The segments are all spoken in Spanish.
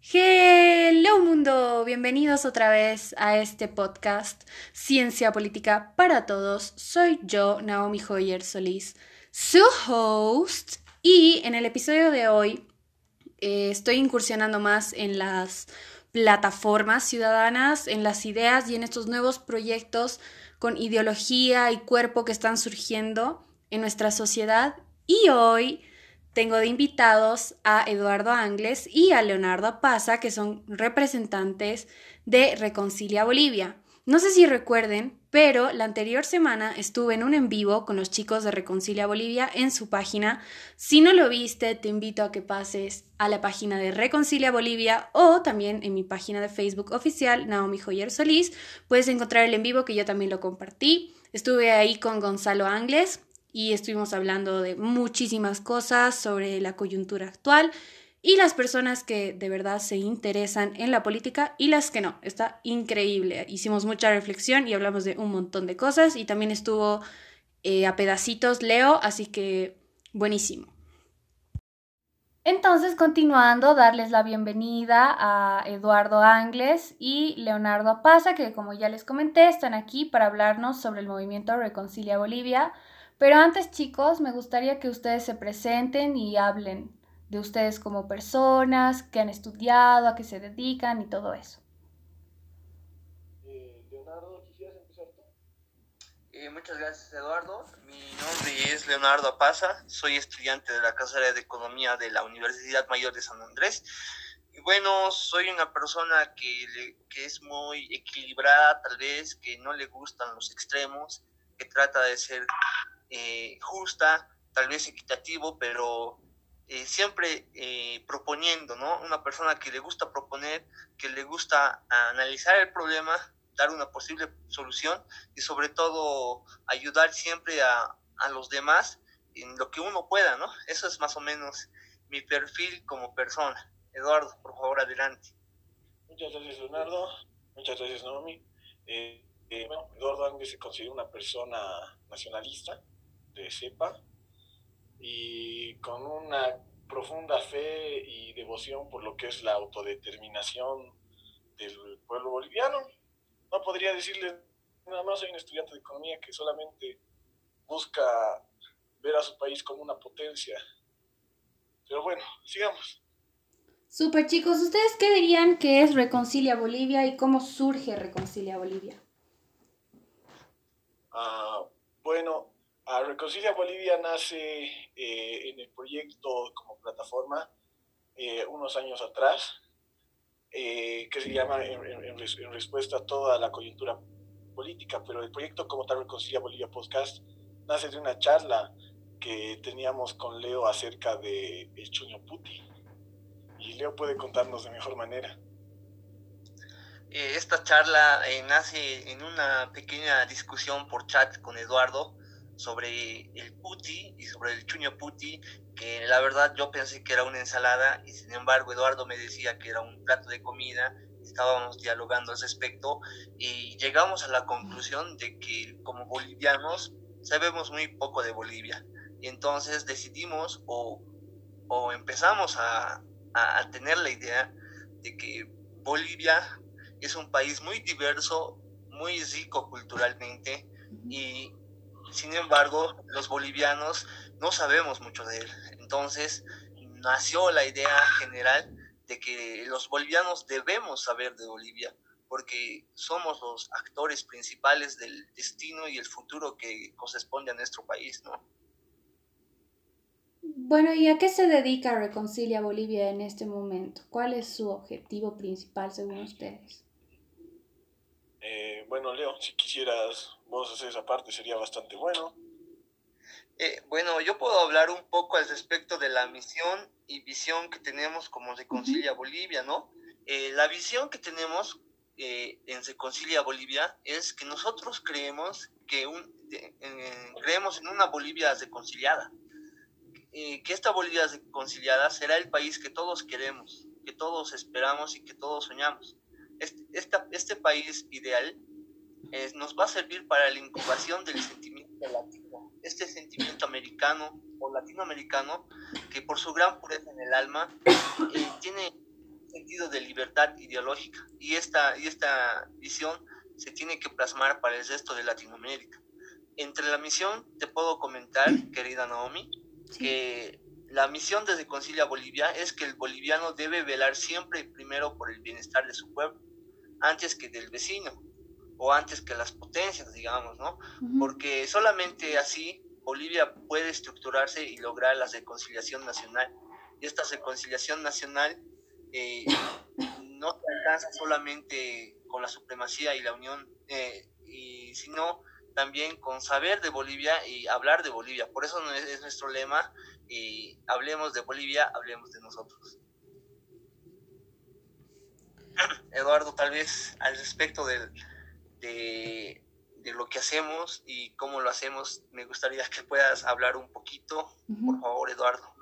Hello mundo, bienvenidos otra vez a este podcast Ciencia Política para Todos. Soy yo, Naomi Hoyer Solís, su host, y en el episodio de hoy eh, estoy incursionando más en las plataformas ciudadanas, en las ideas y en estos nuevos proyectos con ideología y cuerpo que están surgiendo en nuestra sociedad. Y hoy tengo de invitados a Eduardo Angles y a Leonardo Paza, que son representantes de Reconcilia Bolivia. No sé si recuerden, pero la anterior semana estuve en un en vivo con los chicos de Reconcilia Bolivia en su página. Si no lo viste, te invito a que pases a la página de Reconcilia Bolivia o también en mi página de Facebook oficial, Naomi Joyer Solís. Puedes encontrar el en vivo que yo también lo compartí. Estuve ahí con Gonzalo Angles, y estuvimos hablando de muchísimas cosas sobre la coyuntura actual y las personas que de verdad se interesan en la política y las que no. Está increíble. Hicimos mucha reflexión y hablamos de un montón de cosas y también estuvo eh, a pedacitos Leo, así que buenísimo. Entonces, continuando, darles la bienvenida a Eduardo Angles y Leonardo Pasa, que como ya les comenté, están aquí para hablarnos sobre el movimiento Reconcilia Bolivia, pero antes, chicos, me gustaría que ustedes se presenten y hablen de ustedes como personas, que han estudiado, a qué se dedican y todo eso. Eh, Leonardo, ¿quisieras empezar tú? Eh, muchas gracias, Eduardo. Mi nombre es Leonardo Apaza, soy estudiante de la carrera de Economía de la Universidad Mayor de San Andrés. Y bueno, soy una persona que, que es muy equilibrada, tal vez, que no le gustan los extremos, que trata de ser eh, justa, tal vez equitativo, pero eh, siempre eh, proponiendo, ¿no? Una persona que le gusta proponer, que le gusta analizar el problema, dar una posible solución y sobre todo ayudar siempre a, a los demás en lo que uno pueda, ¿no? Eso es más o menos mi perfil como persona. Eduardo, por favor, adelante. Muchas gracias, Leonardo. Muchas gracias, Naomi. Eh, bueno, Eduardo Ángel se considera una persona nacionalista, de cepa y con una profunda fe y devoción por lo que es la autodeterminación del pueblo boliviano. No podría decirles nada más, soy un estudiante de economía que solamente busca ver a su país como una potencia. Pero bueno, sigamos. Super chicos, ¿ustedes qué dirían que es Reconcilia Bolivia y cómo surge Reconcilia Bolivia? Ah, bueno, a Reconcilia Bolivia nace eh, en el proyecto como plataforma eh, unos años atrás, eh, que se llama en, respuesta a toda la coyuntura política, pero el proyecto como tal Reconcilia Bolivia Podcast nace de una charla que teníamos con Leo acerca de el Chuño Puti. Y Leo puede contarnos de mejor manera. Esta charla nace en una pequeña discusión por chat con Eduardo, sobre el puti y sobre el chuño puti, que la verdad yo pensé que era una ensalada y sin embargo Eduardo me decía que era un plato de comida, estábamos dialogando al respecto y llegamos a la conclusión de que como bolivianos sabemos muy poco de Bolivia. Y entonces decidimos o, o empezamos a, a tener la idea de que Bolivia es un país muy diverso, muy rico culturalmente y sin embargo, los bolivianos no sabemos mucho de él. Entonces, nació la idea general de que los bolivianos debemos saber de Bolivia, porque somos los actores principales del destino y el futuro que corresponde a nuestro país, ¿no? Bueno, ¿y a qué se dedica Reconcilia Bolivia en este momento? ¿Cuál es su objetivo principal según ustedes? Eh, bueno, Leo, si quisieras vos hacer esa parte sería bastante bueno. Eh, bueno, yo puedo hablar un poco al respecto de la misión y visión que tenemos como Reconcilia Bolivia, ¿no? Eh, la visión que tenemos en Reconcilia Bolivia es que nosotros creemos que un, creemos en una Bolivia reconciliada, que esta Bolivia reconciliada será el país que todos queremos, que todos esperamos y que todos soñamos este, este país ideal nos va a servir para la incubación del sentimiento latino, este sentimiento americano o latinoamericano que por su gran pureza en el alma eh, tiene sentido de libertad ideológica. Y esta, y esta visión se tiene que plasmar para el resto de Latinoamérica. Entre la misión te puedo comentar, querida Naomi, que la misión desde Concilia Bolivia es que el boliviano debe velar siempre primero por el bienestar de su pueblo, antes que del vecino o antes que las potencias, digamos, ¿no? Porque solamente así Bolivia puede estructurarse y lograr la reconciliación nacional. Y esta reconciliación nacional eh, no se alcanza solamente con la supremacía y la unión, eh, y, sino también con saber de Bolivia y hablar de Bolivia. Por eso es, nuestro lema, y hablemos de Bolivia, hablemos de nosotros. Eduardo, tal vez al respecto de, de, lo que hacemos y cómo lo hacemos, me gustaría que puedas hablar un poquito, por favor, Eduardo.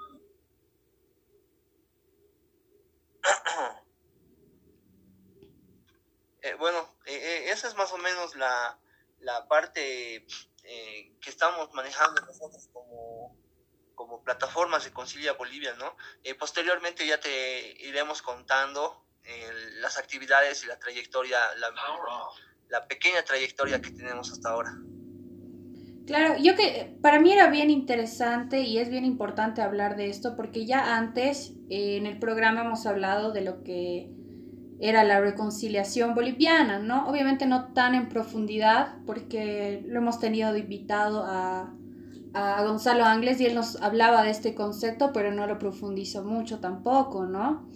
Eh, bueno, eh, eh, esa es más o menos la, parte que estamos manejando nosotros como, como plataformas de Concilia Bolivia, ¿no? posteriormente ya te iremos contando las actividades y la trayectoria, la, la pequeña trayectoria que tenemos hasta ahora. Claro, yo que para mí era bien interesante y es bien importante hablar de esto porque ya antes en el programa hemos hablado de lo que era la reconciliación boliviana, ¿no? Obviamente no tan en profundidad, porque lo hemos tenido invitado a, a Gonzalo Ángeles y él nos hablaba de este concepto, pero no lo profundizó mucho tampoco, ¿no?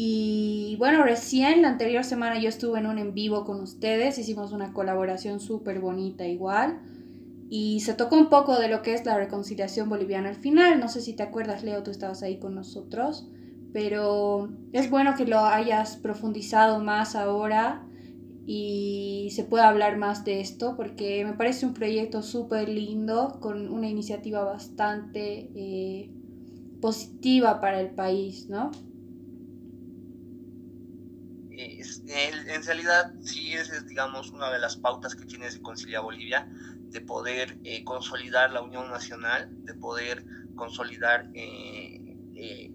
Y bueno, recién la anterior semana yo estuve en un en vivo con ustedes, hicimos una colaboración súper bonita igual. Y se tocó un poco de lo que es la reconciliación boliviana al final. No sé si te acuerdas, Leo, tú estabas ahí con nosotros pero es bueno que lo hayas profundizado más ahora y se pueda hablar más de esto porque me parece un proyecto súper lindo con una iniciativa bastante eh, positiva para el país, ¿no? En realidad sí es, digamos, una de las pautas que tiene de Concilia Bolivia, de poder eh, consolidar la unión nacional, de poder consolidar eh,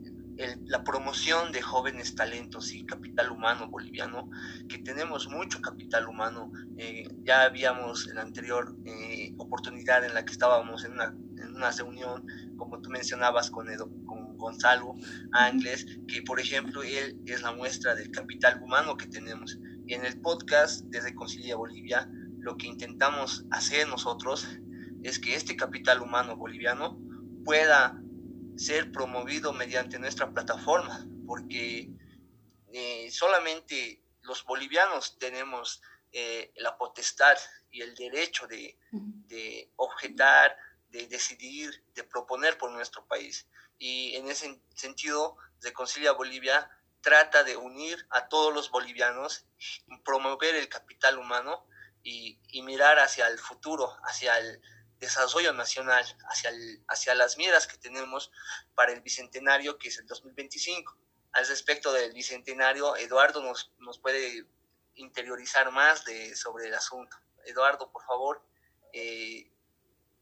la promoción de jóvenes talentos y capital humano boliviano, que tenemos mucho capital humano. Eh, ya habíamos en la anterior eh, oportunidad en la que estábamos en una, en una reunión, como tú mencionabas, con, con Gonzalo Ángeles, que por ejemplo él es la muestra del capital humano que tenemos. En el podcast desde Concilia Bolivia, lo que intentamos hacer nosotros es que este capital humano boliviano pueda ser promovido mediante nuestra plataforma, porque eh, solamente los bolivianos tenemos eh, la potestad y el derecho de, objetar, de decidir, de proponer por nuestro país. Y en ese sentido, Reconcilia Bolivia trata de unir a todos los bolivianos, promover el capital humano y, mirar hacia el futuro, hacia el, desarrollo nacional, hacia, las miras que tenemos para el Bicentenario, que es el 2025. Al respecto del Bicentenario, Eduardo nos, puede interiorizar más sobre el asunto. Eduardo, por favor, eh,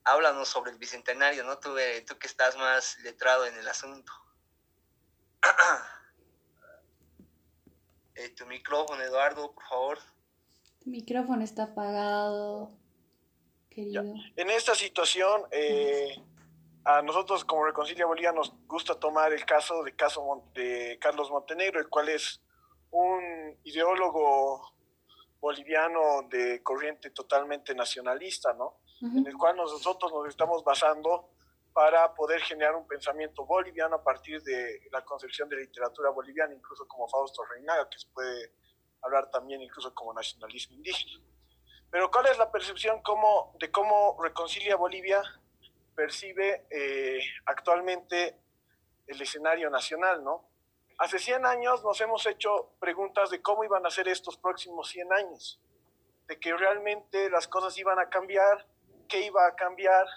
háblanos sobre el Bicentenario, ¿no? Tú, eh, tú que estás más letrado en el asunto. Eh, tu micrófono, Eduardo, por favor. Tu micrófono está apagado. En esta situación, eh, a nosotros como Reconcilia Bolivia nos gusta tomar el caso de, caso de Carlos Montenegro, el cual es un ideólogo boliviano de corriente totalmente nacionalista, ¿no? En el cual nosotros nos estamos basando para poder generar un pensamiento boliviano a partir de la concepción de literatura boliviana, incluso como Fausto Reinaga, que se puede hablar también incluso como nacionalismo indígena. Pero ¿cuál es la percepción de cómo Reconcilia Bolivia percibe eh, actualmente el escenario nacional, ¿no? Hace 100 años nos hemos hecho preguntas de cómo iban a ser estos próximos 100 años, de que realmente las cosas iban a cambiar, qué iba a cambiar,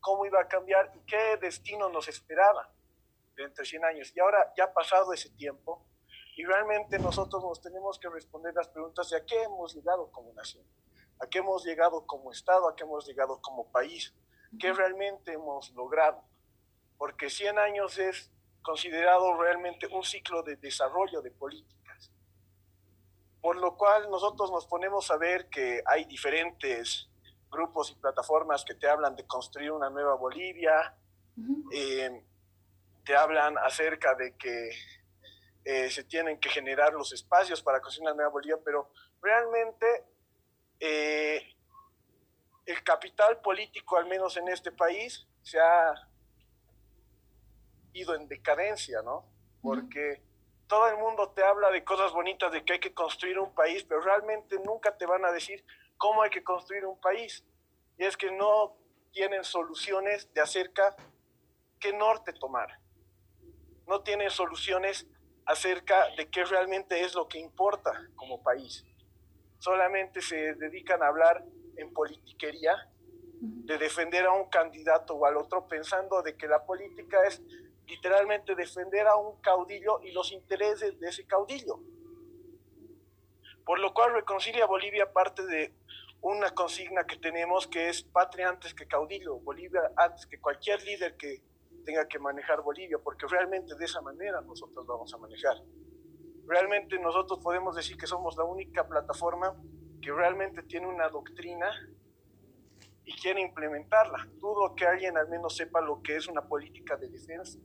cómo iba a cambiar y qué destino nos esperaba dentro de 100 años. Y ahora ya ha pasado ese tiempo y realmente nosotros nos tenemos que responder las preguntas de a qué hemos llegado como nación a qué hemos llegado como Estado, a qué hemos llegado como país, qué realmente hemos logrado. Porque 100 años es considerado realmente un ciclo de desarrollo de políticas. Por lo cual nosotros nos ponemos a ver que hay diferentes grupos y plataformas que te hablan de construir una nueva Bolivia, eh, te hablan acerca de que eh, se tienen que generar los espacios para construir una nueva Bolivia, pero realmente eh, el capital político, al menos en este país, se ha ido en decadencia, ¿no? Porque todo el mundo te habla de cosas bonitas, de que hay que construir un país, pero realmente nunca te van a decir cómo hay que construir un país. Y es que no tienen soluciones de acerca qué norte tomar. No tienen soluciones acerca de qué realmente es lo que importa como país. Solamente se dedican a hablar en politiquería, de defender a un candidato o al otro, pensando de que la política es literalmente defender a un caudillo y los intereses de ese caudillo. Por lo cual Reconcilia Bolivia parte de una consigna que tenemos que es patria antes que caudillo, Bolivia antes que cualquier líder que tenga que manejar Bolivia, porque realmente de esa manera nosotros vamos a manejar. Realmente nosotros podemos decir que somos la única plataforma que realmente tiene una doctrina y quiere implementarla. Dudo que alguien al menos sepa lo que es una política de defensa.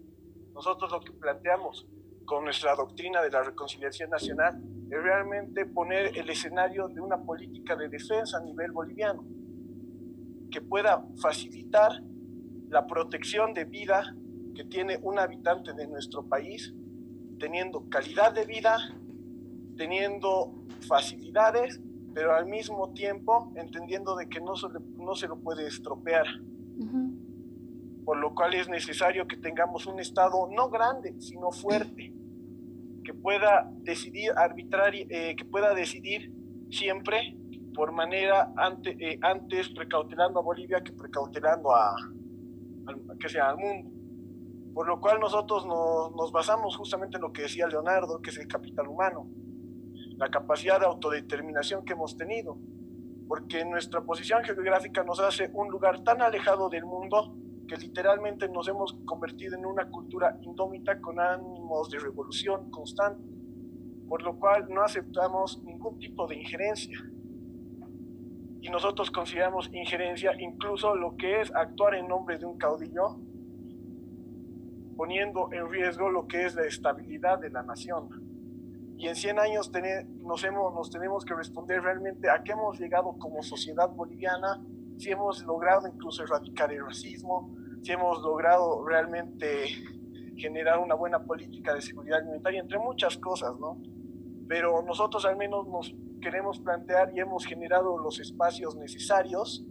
Nosotros lo que planteamos con nuestra doctrina de la reconciliación nacional es realmente poner el escenario de una política de defensa a nivel boliviano, que pueda facilitar la protección de vida que tiene un habitante de nuestro país, teniendo calidad de vida, teniendo facilidades, pero al mismo tiempo entendiendo de que no se, no se lo puede estropear. Por lo cual es necesario que tengamos un Estado no grande, sino fuerte, que pueda decidir arbitrar, eh, que pueda decidir siempre por manera ante, eh, antes precautelando a Bolivia que precautelando a, que sea al mundo. Por lo cual nosotros nos, basamos justamente en lo que decía Leonardo, que es el capital humano, la capacidad de autodeterminación que hemos tenido, porque nuestra posición geográfica nos hace un lugar tan alejado del mundo que literalmente nos hemos convertido en una cultura indómita con ánimos de revolución constante, por lo cual no aceptamos ningún tipo de injerencia y nosotros consideramos injerencia incluso lo que es actuar en nombre de un caudillo, poniendo en riesgo lo que es la estabilidad de la nación. Y en 100 años nos, hemos, nos tenemos que responder realmente a qué hemos llegado como sociedad boliviana, si hemos logrado incluso erradicar el racismo, si hemos logrado realmente generar una buena política de seguridad alimentaria, entre muchas cosas, ¿no? Pero nosotros al menos nos queremos plantear y hemos generado los espacios necesarios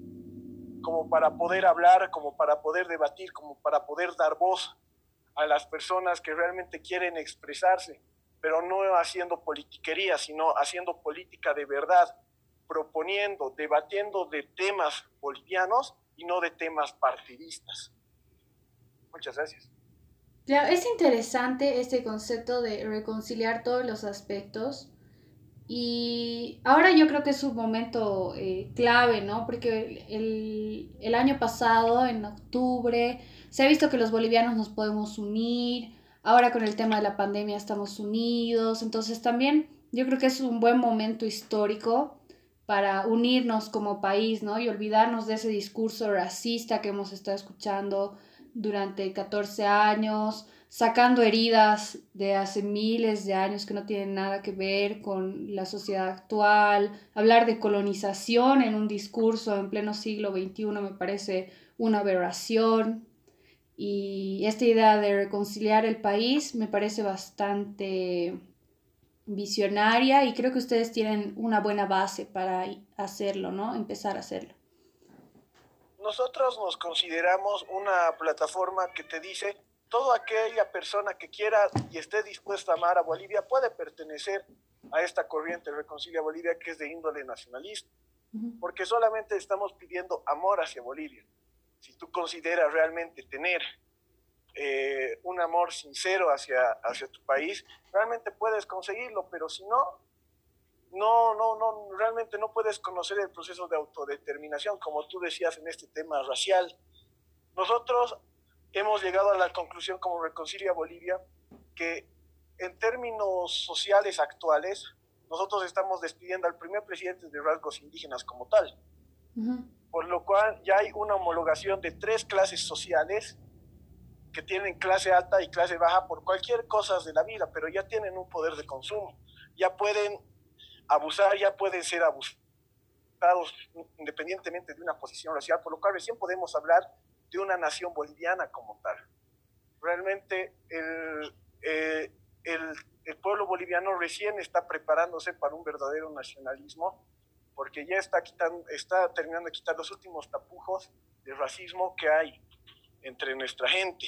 como para poder hablar, como para poder debatir, como para poder dar voz a las personas que realmente quieren expresarse, pero no haciendo politiquería, sino haciendo política de verdad, proponiendo, debatiendo de temas bolivianos y no de temas partidistas. Muchas gracias. Ya, es interesante este concepto de reconciliar todos los aspectos y ahora yo creo que es un momento eh, clave, ¿no? Porque el, el, año pasado, en octubre, se ha visto que los bolivianos nos podemos unir. Ahora con el tema de la pandemia estamos unidos. Entonces también yo creo que es un buen momento histórico para unirnos como país, ¿no? Y olvidarnos de ese discurso racista que hemos estado escuchando durante 14 años, sacando heridas de hace miles de años que no tienen nada que ver con la sociedad actual, hablar de colonización en un discurso en pleno siglo XXI me parece una aberración y esta idea de reconciliar el país me parece bastante visionaria y creo que ustedes tienen una buena base para hacerlo, ¿no? Empezar a hacerlo. Nosotros nos consideramos una plataforma que te dice toda aquella persona que quiera y esté dispuesta a amar a Bolivia puede pertenecer a esta corriente Reconcilia Bolivia que es de índole nacionalista, porque solamente estamos pidiendo amor hacia Bolivia. Si tú consideras realmente tener eh, un amor sincero hacia, hacia tu país, realmente puedes conseguirlo, pero si no, no, no, no, realmente no puedes conocer el proceso de autodeterminación, como tú decías en este tema racial. Nosotros hemos llegado a la conclusión como Reconcilia Bolivia que en términos sociales actuales, nosotros estamos despidiendo al primer presidente de rasgos indígenas como tal. Por lo cual ya hay una homologación de tres clases sociales que tienen clase alta y clase baja por cualquier cosa de la vida, pero ya tienen un poder de consumo. Ya pueden abusar, ya pueden ser abusados independientemente de una posición racial, por lo cual recién podemos hablar de una nación boliviana como tal. Realmente el, eh, el, el, pueblo boliviano recién está preparándose para un verdadero nacionalismo, porque ya está, quitando, está terminando de quitar los últimos tapujos de racismo que hay entre nuestra gente.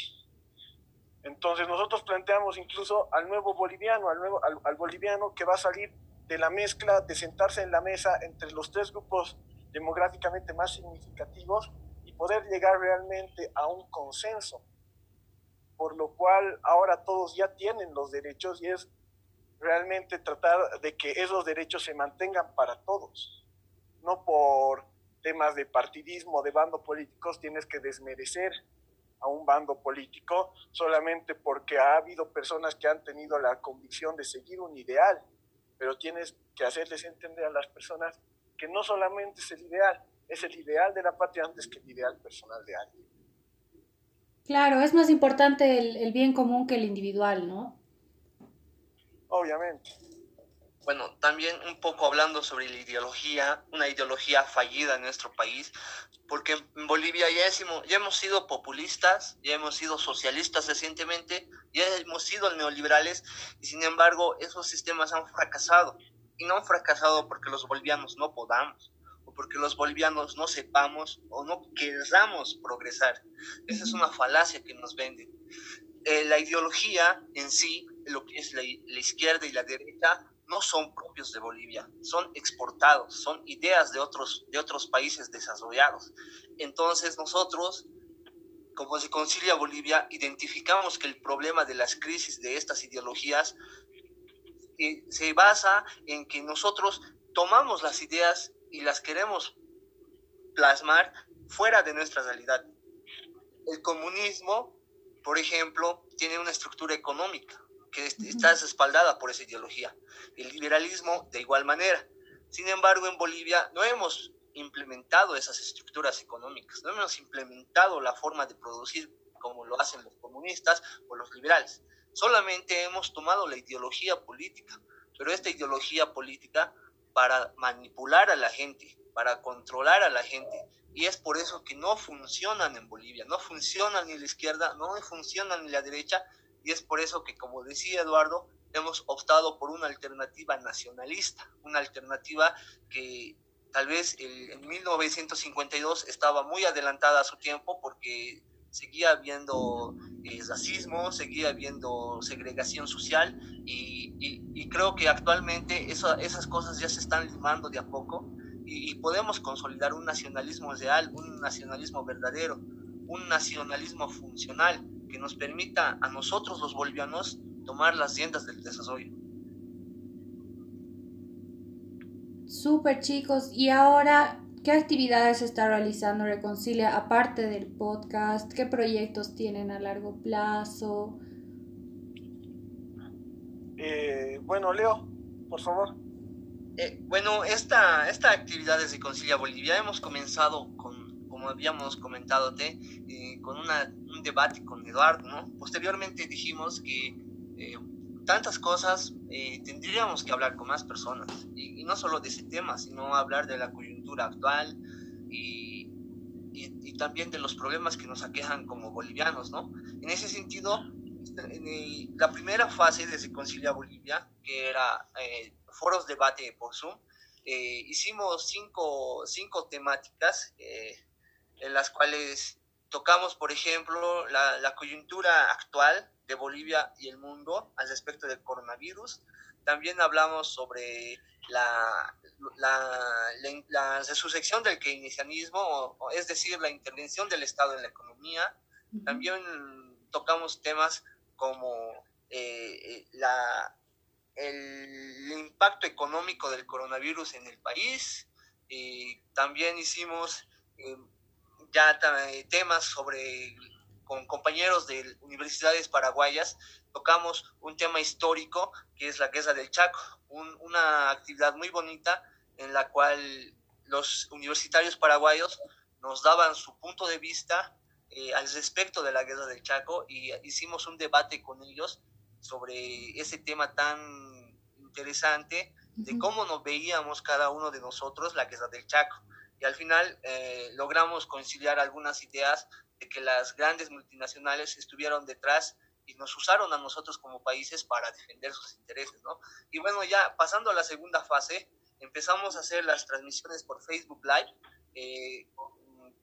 Entonces nosotros planteamos incluso al nuevo boliviano, al, nuevo, al, al boliviano que va a salir de la mezcla, de sentarse en la mesa entre los tres grupos demográficamente más significativos y poder llegar realmente a un consenso por lo cual ahora todos ya tienen los derechos y es realmente tratar de que esos derechos se mantengan para todos, no por temas de partidismo, de bando políticos, tienes que desmerecer a un bando político solamente porque ha habido personas que han tenido la convicción de seguir un ideal, pero tienes que hacerles entender a las personas que no solamente es el ideal, es el ideal de la patria antes que el ideal personal de alguien. Claro, es más importante el, bien común que el individual, ¿no? Obviamente. Bueno, también un poco hablando sobre la ideología, una ideología fallida en nuestro país, porque en Bolivia ya hemos, ya hemos sido populistas, ya hemos sido socialistas recientemente, ya hemos sido neoliberales, y sin embargo esos sistemas han fracasado. Y no han fracasado porque los bolivianos no podamos, porque los bolivianos no sepamos o no queramos progresar. Esa es una falacia que nos venden. Eh, la ideología en sí, lo que es la, izquierda y la derecha, no son propios de Bolivia, son exportados, son ideas de otros, de otros países desarrollados. Entonces nosotros, como se concilia Bolivia, identificamos que el problema de las crisis de estas ideologías eh, se basa en que nosotros tomamos las ideas y las queremos plasmar fuera de nuestra realidad. El comunismo, por ejemplo, tiene una estructura económica que está respaldada por esa ideología. El liberalismo, de igual manera. Sin embargo, en Bolivia no hemos implementado esas estructuras económicas, no hemos implementado la forma de producir como lo hacen los comunistas o los liberales. Solamente hemos tomado la ideología política, pero esta ideología política para manipular a la gente, para controlar a la gente. Y es por eso que no funcionan en Bolivia, no funcionan ni la izquierda, no funcionan ni la derecha. Y es por eso que, como decía Eduardo, hemos optado por una alternativa nacionalista, una alternativa que tal vez en 1952 estaba muy adelantada a su tiempo porque seguía habiendo eh, racismo, seguía habiendo segregación social y, y, creo que actualmente esas cosas ya se están limando de a poco y, podemos consolidar un nacionalismo real, un nacionalismo verdadero, un nacionalismo funcional que nos permita a nosotros los bolivianos tomar las riendas del desarrollo. Súper chicos, y ahora ¿Qué actividades está realizando Reconcilia aparte del podcast? ¿Qué proyectos tienen a largo plazo? Eh, bueno, Leo, por favor. Eh, bueno, esta, esta actividad de Reconcilia Bolivia hemos comenzado como habíamos comentado, eh, con una, un debate con Eduardo, ¿no? Posteriormente dijimos que tantas cosas tendríamos que hablar con más personas, y, y no solo de ese tema, sino hablar de la coyuntura actual y, y, también de los problemas que nos aquejan como bolivianos, ¿no? En ese sentido, en la primera fase de Reconcilia Bolivia, que era eh, foros debate por Zoom, eh, hicimos cinco, cinco temáticas eh, en las cuales tocamos, por ejemplo, la, la, coyuntura actual de Bolivia y el mundo al respecto del coronavirus. También hablamos sobre la, la, la, resurrección del keynesianismo, es decir, la intervención del Estado en la economía. También tocamos temas como eh, la, el impacto económico del coronavirus en el país. Y también hicimos eh, ya temas sobre con compañeros de universidades paraguayas, tocamos un tema histórico que es la Guerra del Chaco, una actividad muy bonita en la cual los universitarios paraguayos nos daban su punto de vista eh, al respecto de la Guerra del Chaco y hicimos un debate con ellos sobre ese tema tan interesante de cómo nos veíamos cada uno de nosotros la Guerra del Chaco. Y al final eh, logramos conciliar algunas ideas de que las grandes multinacionales estuvieron detrás y nos usaron a nosotros como países para defender sus intereses, ¿no? Y bueno, ya pasando a la segunda fase, empezamos a hacer las transmisiones por Facebook Live eh,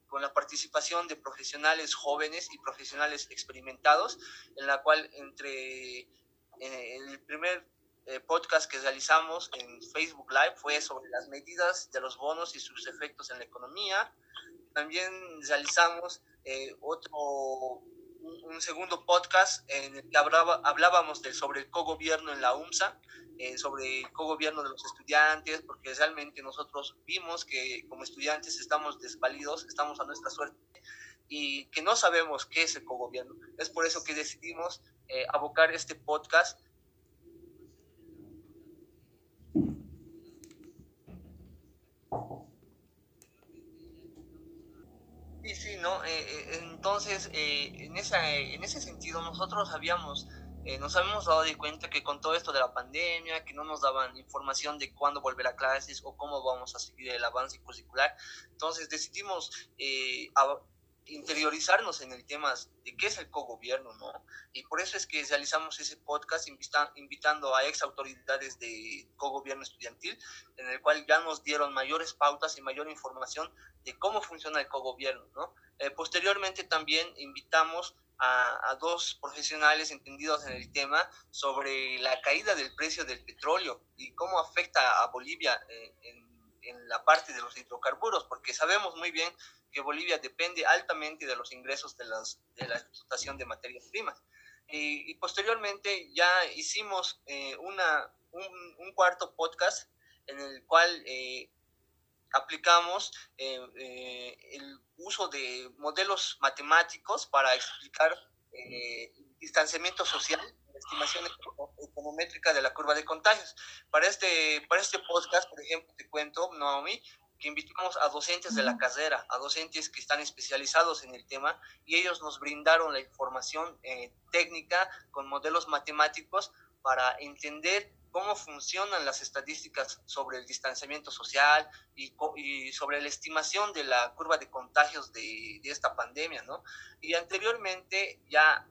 con la participación de profesionales jóvenes y profesionales experimentados, en la cual entre el primer eh, podcast que realizamos en Facebook Live fue sobre las medidas de los bonos y sus efectos en la economía. También realizamos eh, otro, un, segundo podcast en el que hablábamos de, sobre el cogobierno en la UMSA, eh, sobre el cogobierno de los estudiantes, porque realmente nosotros vimos que como estudiantes estamos desvalidos, estamos a nuestra suerte y que no sabemos qué es el cogobierno. Es por eso que decidimos abocar este podcast Sí, sí, ¿no? Eh, eh, entonces, eh, en, esa, en ese sentido, nosotros habíamos, nos habíamos dado de cuenta que con todo esto de la pandemia, que no nos daban información de cuándo volver a clases o cómo vamos a seguir el avance curricular, entonces decidimos interiorizarnos en el tema de qué es el cogobierno, ¿no? Y por eso es que realizamos ese podcast invitando a ex autoridades de cogobierno estudiantil, en el cual ya nos dieron mayores pautas y mayor información de cómo funciona el cogobierno, ¿no? Eh, posteriormente también invitamos a, dos profesionales entendidos en el tema sobre la caída del precio del petróleo y cómo afecta a Bolivia eh, en, en la parte de los hidrocarburos, porque sabemos muy bien que Bolivia depende altamente de los ingresos de, las, de la explotación de materias primas. Y, posteriormente ya hicimos eh, una, un, cuarto podcast en el cual eh, aplicamos eh, el uso de modelos matemáticos para explicar el distanciamiento social, estimación econométrica de la curva de contagios. Para este, para este podcast, por ejemplo, te cuento, Naomi, que invitamos a docentes de la carrera, a docentes que están especializados en el tema y ellos nos brindaron la información eh, técnica con modelos matemáticos para entender cómo funcionan las estadísticas sobre el distanciamiento social y, y sobre la estimación de la curva de contagios de, de, esta pandemia, ¿no? Y anteriormente ya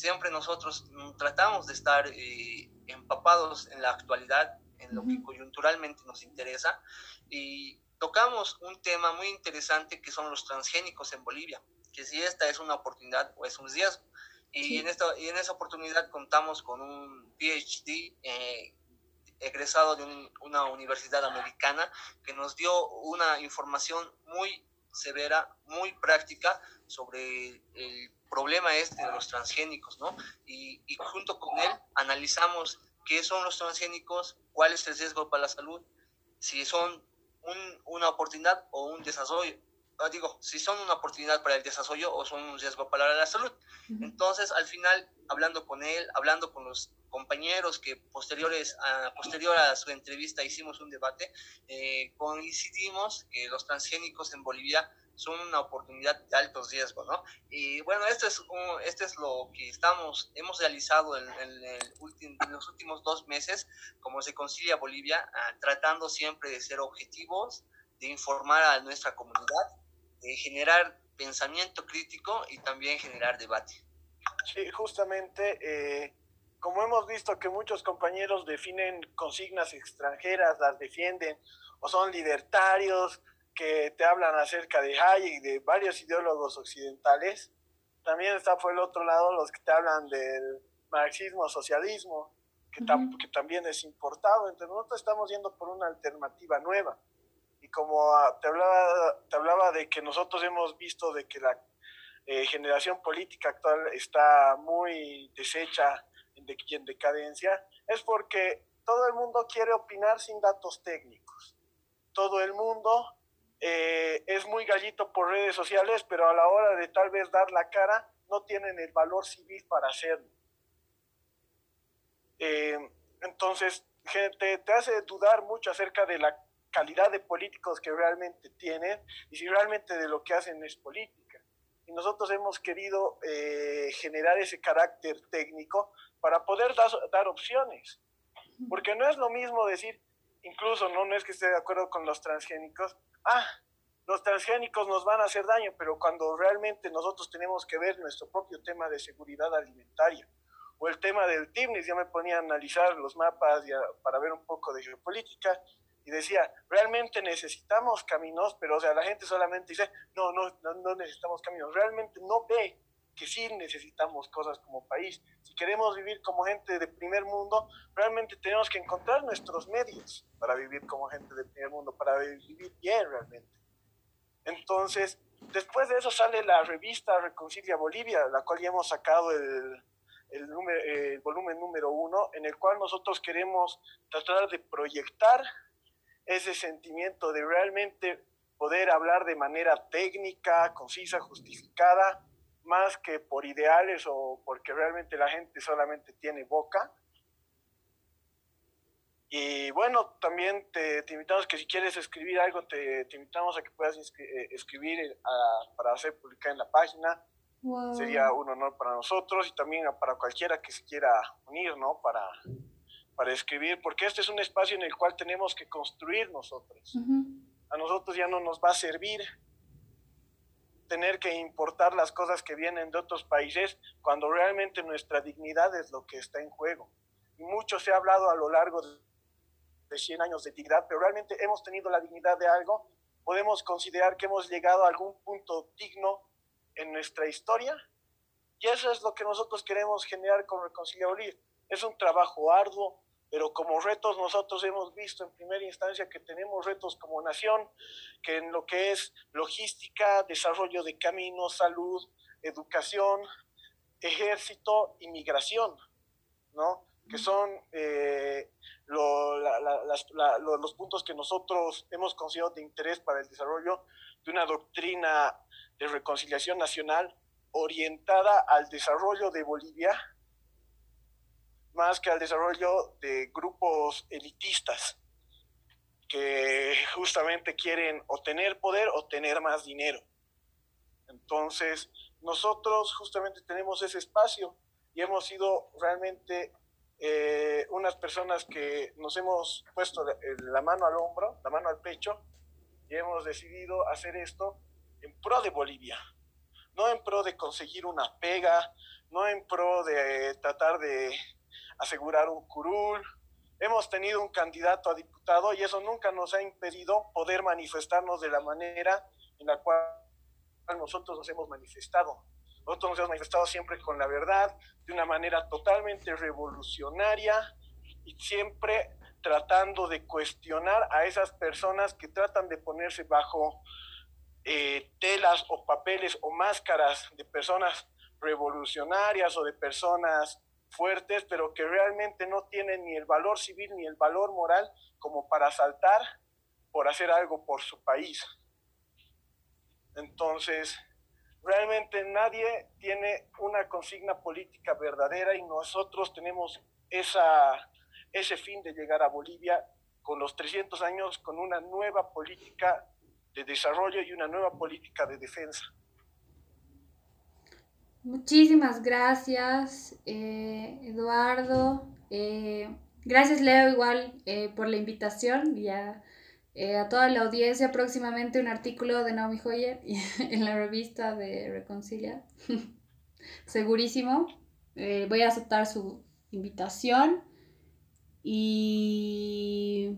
siempre nosotros mm, tratamos de estar eh, empapados en la actualidad, en lo que coyunturalmente nos interesa y tocamos un tema muy interesante que son los transgénicos en Bolivia, que si esta es una oportunidad o es un riesgo. Y, en, esta, y en esa oportunidad contamos con un PhD eh, egresado de una universidad americana que nos dio una información muy severa, muy práctica sobre el problema este de los transgénicos, ¿no? Y, y junto con él analizamos qué son los transgénicos, cuál es el riesgo para la salud, si son un, una oportunidad o un desarrollo. Digo, si son una oportunidad para el desarrollo o son un riesgo para la salud. Entonces, al final, hablando con él, hablando con los compañeros que posteriores a, posterior a su entrevista hicimos un debate, eh, coincidimos que los transgénicos en Bolivia son una oportunidad de alto riesgo, ¿no? Y bueno, esto es, esto es lo que estamos, hemos realizado en, el último, en los últimos dos meses, como se concilia Bolivia, ah, tratando siempre de ser objetivos, de informar a nuestra comunidad, de generar pensamiento crítico y también generar debate. Sí, justamente, eh, como hemos visto que muchos compañeros definen consignas extranjeras, las defienden, o son libertarios, que te hablan acerca de Hayek y de varios ideólogos occidentales. También está por el otro lado los que te hablan del marxismo, socialismo, que, que también es importado. Entonces nosotros estamos yendo por una alternativa nueva. Y como ah, te hablaba, te hablaba de que nosotros hemos visto de que la eh, generación política actual está muy deshecha en, en decadencia, es porque todo el mundo quiere opinar sin datos técnicos. Todo el mundo eh, es muy gallito por redes sociales, pero a la hora de tal vez dar la cara, no tienen el valor civil para hacerlo. Eh, entonces, gente, te hace dudar mucho acerca de la calidad de políticos que realmente tienen y si realmente de lo que hacen es política. Y nosotros hemos querido eh, generar ese carácter técnico para poder dar, dar opciones. Porque no es lo mismo decir, incluso no, no es que esté de acuerdo con los transgénicos, ah, los transgénicos nos van a hacer daño, pero cuando realmente nosotros tenemos que ver nuestro propio tema de seguridad alimentaria o el tema del TIMNIS, yo me ponía a analizar los mapas para ver un poco de geopolítica y decía, realmente necesitamos caminos, pero o sea, la gente solamente dice, no, no, no, no necesitamos caminos, realmente no ve que sí necesitamos cosas como país. Si queremos vivir como gente de primer mundo, realmente tenemos que encontrar nuestros medios para vivir como gente de primer mundo, para vivir bien realmente. Entonces, después de eso sale la revista Reconcilia Bolivia, la cual ya hemos sacado el, el, volumen número uno, en el cual nosotros queremos tratar de proyectar ese sentimiento de realmente poder hablar de manera técnica, concisa, justificada, más que por ideales o porque realmente la gente solamente tiene boca, y bueno, también te, invitamos que si quieres escribir algo, te, invitamos a que puedas eh, escribir para hacer publicar en la página. Sería un honor para nosotros y también para cualquiera que se quiera unir, ¿no? Para, para escribir, porque este es un espacio en el cual tenemos que construir nosotros. A nosotros ya no nos va a servir tener que importar las cosas que vienen de otros países cuando realmente nuestra dignidad es lo que está en juego. Y mucho se ha hablado a lo largo de de 100 años de dignidad, pero realmente hemos tenido la dignidad de algo, podemos considerar que hemos llegado a algún punto digno en nuestra historia. Y eso es lo que nosotros queremos generar con Reconcilia Bolivia. Es un trabajo arduo, pero como retos nosotros hemos visto en primera instancia que tenemos retos como nación, que en lo que es logística, desarrollo de caminos, salud, educación, ejército, inmigración, ¿no? Que son eh, los puntos que nosotros hemos considerado de interés para el desarrollo de una doctrina de reconciliación nacional orientada al desarrollo de Bolivia más que al desarrollo de grupos elitistas que justamente quieren o tener poder o tener más dinero. Entonces, nosotros justamente tenemos ese espacio y hemos sido realmente eh, unas personas que nos hemos puesto la mano al hombro, la mano al pecho, y hemos decidido hacer esto en pro de Bolivia, no en pro de conseguir una pega, no en pro de tratar de asegurar un curul. Hemos tenido un candidato a diputado y eso nunca nos ha impedido poder manifestarnos de la manera en la cual nosotros nos hemos manifestado. Nosotros nos hemos manifestado siempre con la verdad, de una manera totalmente revolucionaria y siempre tratando de cuestionar a esas personas que tratan de ponerse bajo eh, telas o papeles o máscaras de personas revolucionarias o de personas fuertes, pero que realmente no tienen ni el valor civil ni el valor moral como para saltar por hacer algo por su país. Entonces, realmente nadie tiene una consigna política verdadera y nosotros tenemos ese fin de llegar a Bolivia con los 300 años con una nueva política de desarrollo y una nueva política de defensa. Muchísimas gracias, eh, Eduardo. Eh, gracias, Leo, igual eh, por la invitación. Ya eh, a toda la audiencia próximamente un artículo de Naomi Hoyer en la revista de Reconcilia. Segurísimo. Voy a aceptar su invitación. Y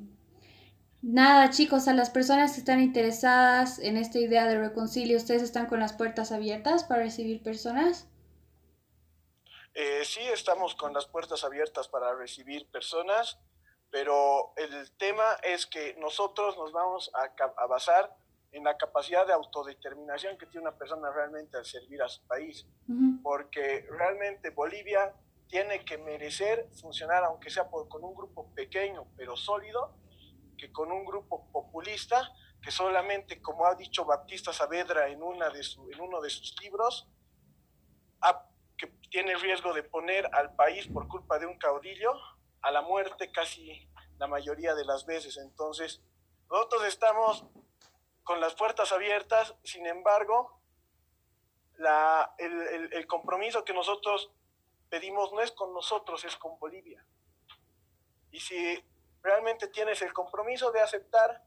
nada, chicos, a las personas que están interesadas en esta idea de Reconcilia, ¿ustedes están con las puertas abiertas para recibir personas? Eh, sí, estamos con las puertas abiertas para recibir personas pero el tema es que nosotros nos vamos a, basar en la capacidad de autodeterminación que tiene una persona realmente al servir a su país, porque realmente Bolivia tiene que merecer funcionar, aunque sea con un grupo pequeño pero sólido, que con un grupo populista, que solamente, como ha dicho Baptista Saavedra en, una de en uno de sus libros, que tiene riesgo de poner al país por culpa de un caudillo a la muerte casi la mayoría de las veces. Entonces, nosotros estamos con las puertas abiertas, sin embargo, la, el, el compromiso que nosotros pedimos no es con nosotros, es con Bolivia. Y si realmente tienes el compromiso de aceptar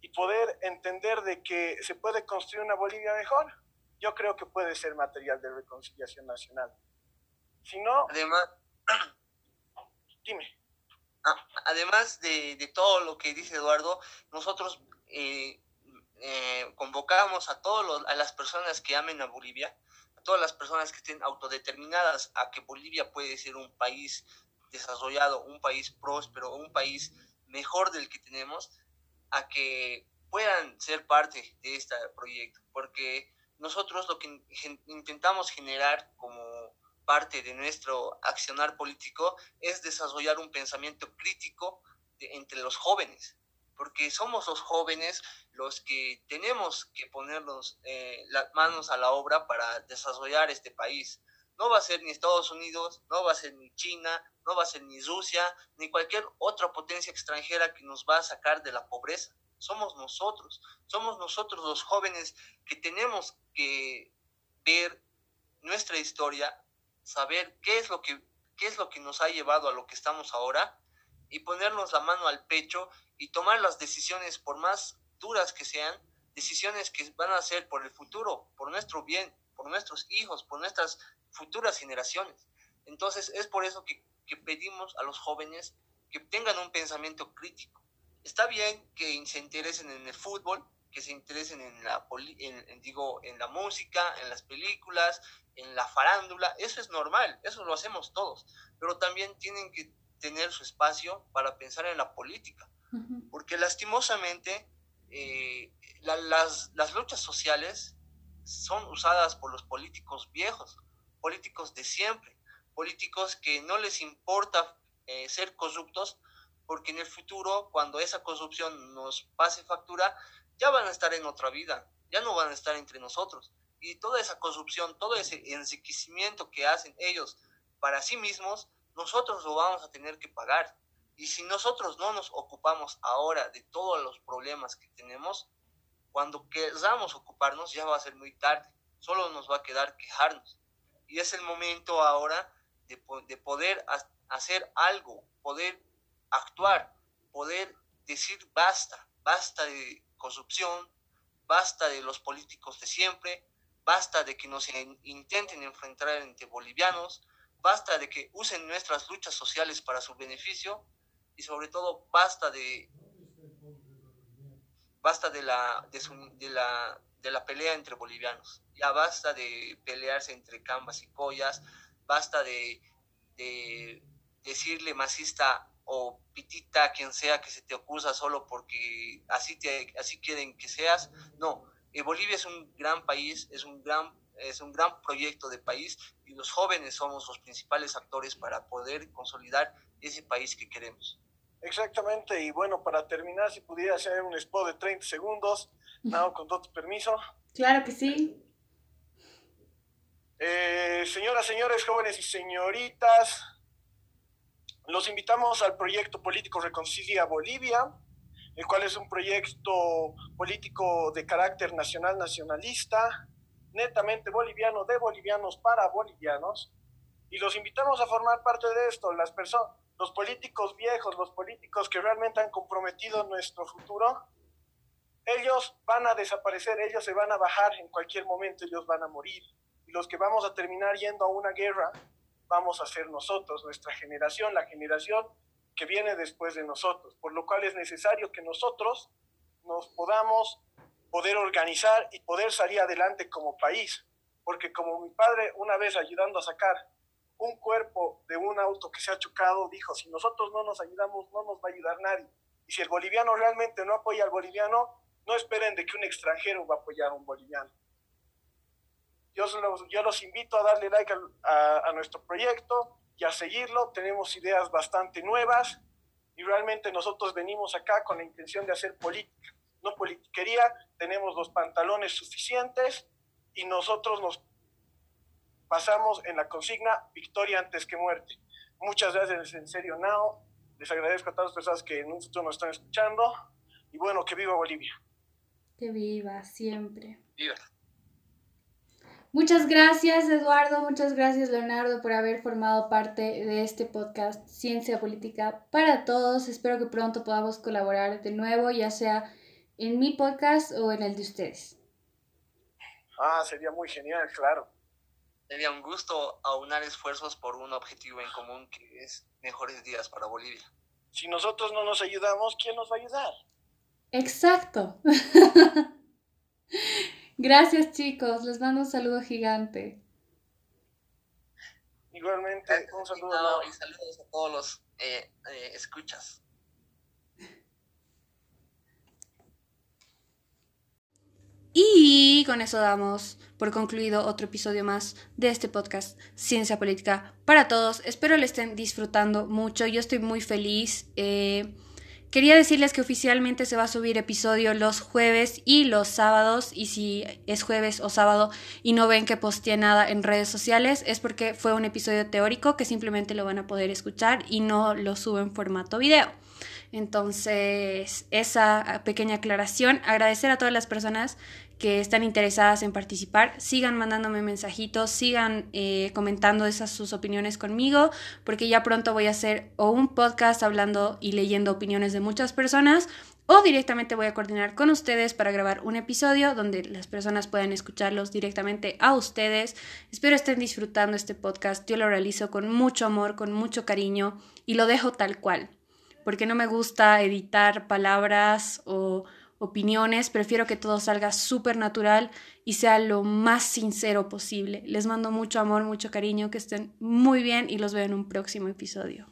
y poder entender de que se puede construir una Bolivia mejor, yo creo que puede ser material de reconciliación nacional. Si no... Además, dime. Además de, de, todo lo que dice Eduardo, nosotros eh, eh, convocamos a, todos a las personas que amen a Bolivia, a todas las personas que estén autodeterminadas a que Bolivia puede ser un país desarrollado, un país próspero, un país mejor del que tenemos, a que puedan ser parte de este proyecto, porque nosotros lo que intentamos generar como parte de nuestro accionar político es desarrollar un pensamiento crítico entre los jóvenes, porque somos los jóvenes los que tenemos que ponernos eh, las manos a la obra para desarrollar este país. No va a ser ni Estados Unidos, no va a ser ni China, no va a ser ni Rusia, ni cualquier otra potencia extranjera que nos va a sacar de la pobreza. Somos nosotros, somos nosotros los jóvenes que tenemos que ver nuestra historia, saber qué es lo que, qué es lo que nos ha llevado a lo que estamos ahora y ponernos la mano al pecho y tomar las decisiones, por más duras que sean, decisiones que van a ser por el futuro, por nuestro bien, por nuestros hijos, por nuestras futuras generaciones. Entonces es por eso que, que pedimos a los jóvenes que tengan un pensamiento crítico, está bien que se interesen en el fútbol, que se interesen en la, digo, en la música, en las películas, en la farándula, eso es normal, eso lo hacemos todos, pero también tienen que tener su espacio para pensar en la política, porque lastimosamente eh, las, las luchas sociales son usadas por los políticos viejos, políticos de siempre, políticos que no les importa eh, ser corruptos, porque en el futuro, cuando esa corrupción nos pase factura, ya van a estar en otra vida, ya no van a estar entre nosotros. Y toda esa corrupción, todo ese enriquecimiento que hacen ellos para sí mismos, nosotros lo vamos a tener que pagar. Y si nosotros no nos ocupamos ahora de todos los problemas que tenemos, cuando queramos ocuparnos ya va a ser muy tarde, solo nos va a quedar quejarnos. Y es el momento ahora de, de poder hacer algo, poder actuar, poder decir basta, basta de corrupción, basta de los políticos de siempre, basta de que nos intenten enfrentar entre bolivianos, basta de que usen nuestras luchas sociales para su beneficio y sobre todo basta de basta de la de, la de la pelea entre bolivianos ya basta de pelearse entre cambas y collas basta de, de decirle masista o pitita, quien sea que se te acusa solo porque así, te, así quieren que seas. No, eh, Bolivia es un gran país, es un gran, es un gran proyecto de país y los jóvenes somos los principales actores para poder consolidar ese país que queremos. Exactamente, y bueno, para terminar, si pudiera hacer un spot de 30 segundos, con todo tu permiso. Claro que sí. Eh, señoras, señores, jóvenes y señoritas, los invitamos al proyecto político Reconcilia Bolivia, el cual es un proyecto político de carácter nacional nacionalista, netamente boliviano, de bolivianos para bolivianos, y los invitamos a formar parte de esto, las personas, los políticos viejos, los políticos que realmente han comprometido nuestro futuro, ellos van a desaparecer, ellos se van a bajar en cualquier momento, ellos van a morir. Y los que vamos a terminar yendo a una guerra vamos a ser nosotros, nuestra generación, la generación que viene después de nosotros, por lo cual es necesario que nosotros nos podamos poder organizar y poder salir adelante como país, porque como mi padre una vez ayudando a sacar un cuerpo de un auto que se ha chocado, dijo, si nosotros no nos ayudamos, no nos va a ayudar nadie. Y si el boliviano realmente no apoya al boliviano, no esperen de que un extranjero va a apoyar a un boliviano. Yo los, yo los invito a darle like a, a, nuestro proyecto y a seguirlo. Tenemos ideas bastante nuevas y realmente nosotros venimos acá con la intención de hacer política, no politiquería. Tenemos los pantalones suficientes y nosotros nos pasamos en la consigna victoria antes que muerte. Muchas gracias, en serio, Nao. Les agradezco a todas las personas que en un futuro nos están escuchando. Y bueno, que viva Bolivia. Que viva siempre. Viva. Muchas gracias Eduardo, muchas gracias Leonardo por haber formado parte de este podcast Ciencia Política para Todos. Espero que pronto podamos colaborar de nuevo, ya sea en mi podcast o en el de ustedes. Ah, sería muy genial, claro. Sería un gusto aunar esfuerzos por un objetivo en común que es mejores días para Bolivia. Si nosotros no nos ayudamos, ¿quién nos va a ayudar? Exacto. Gracias chicos, les mando un saludo gigante. Igualmente, un saludo. y saludos a todos los eh, eh, escuchas. Y con eso damos por concluido otro episodio más de este podcast Ciencia Política para Todos. Espero lo estén disfrutando mucho. Yo estoy muy feliz. Eh, Quería decirles que oficialmente se va a subir episodio los jueves y los sábados y si es jueves o sábado y no ven que posteé nada en redes sociales es porque fue un episodio teórico que simplemente lo van a poder escuchar y no lo subo en formato video. Entonces, esa pequeña aclaración, agradecer a todas las personas que están interesadas en participar, sigan mandándome mensajitos, sigan eh, comentando esas sus opiniones conmigo, porque ya pronto voy a hacer o un podcast hablando y leyendo opiniones de muchas personas, o directamente voy a coordinar con ustedes para grabar un episodio donde las personas puedan escucharlos directamente a ustedes. Espero estén disfrutando este podcast. Yo lo realizo con mucho amor, con mucho cariño y lo dejo tal cual, porque no me gusta editar palabras o opiniones, prefiero que todo salga súper natural y sea lo más sincero posible. Les mando mucho amor, mucho cariño, que estén muy bien y los veo en un próximo episodio.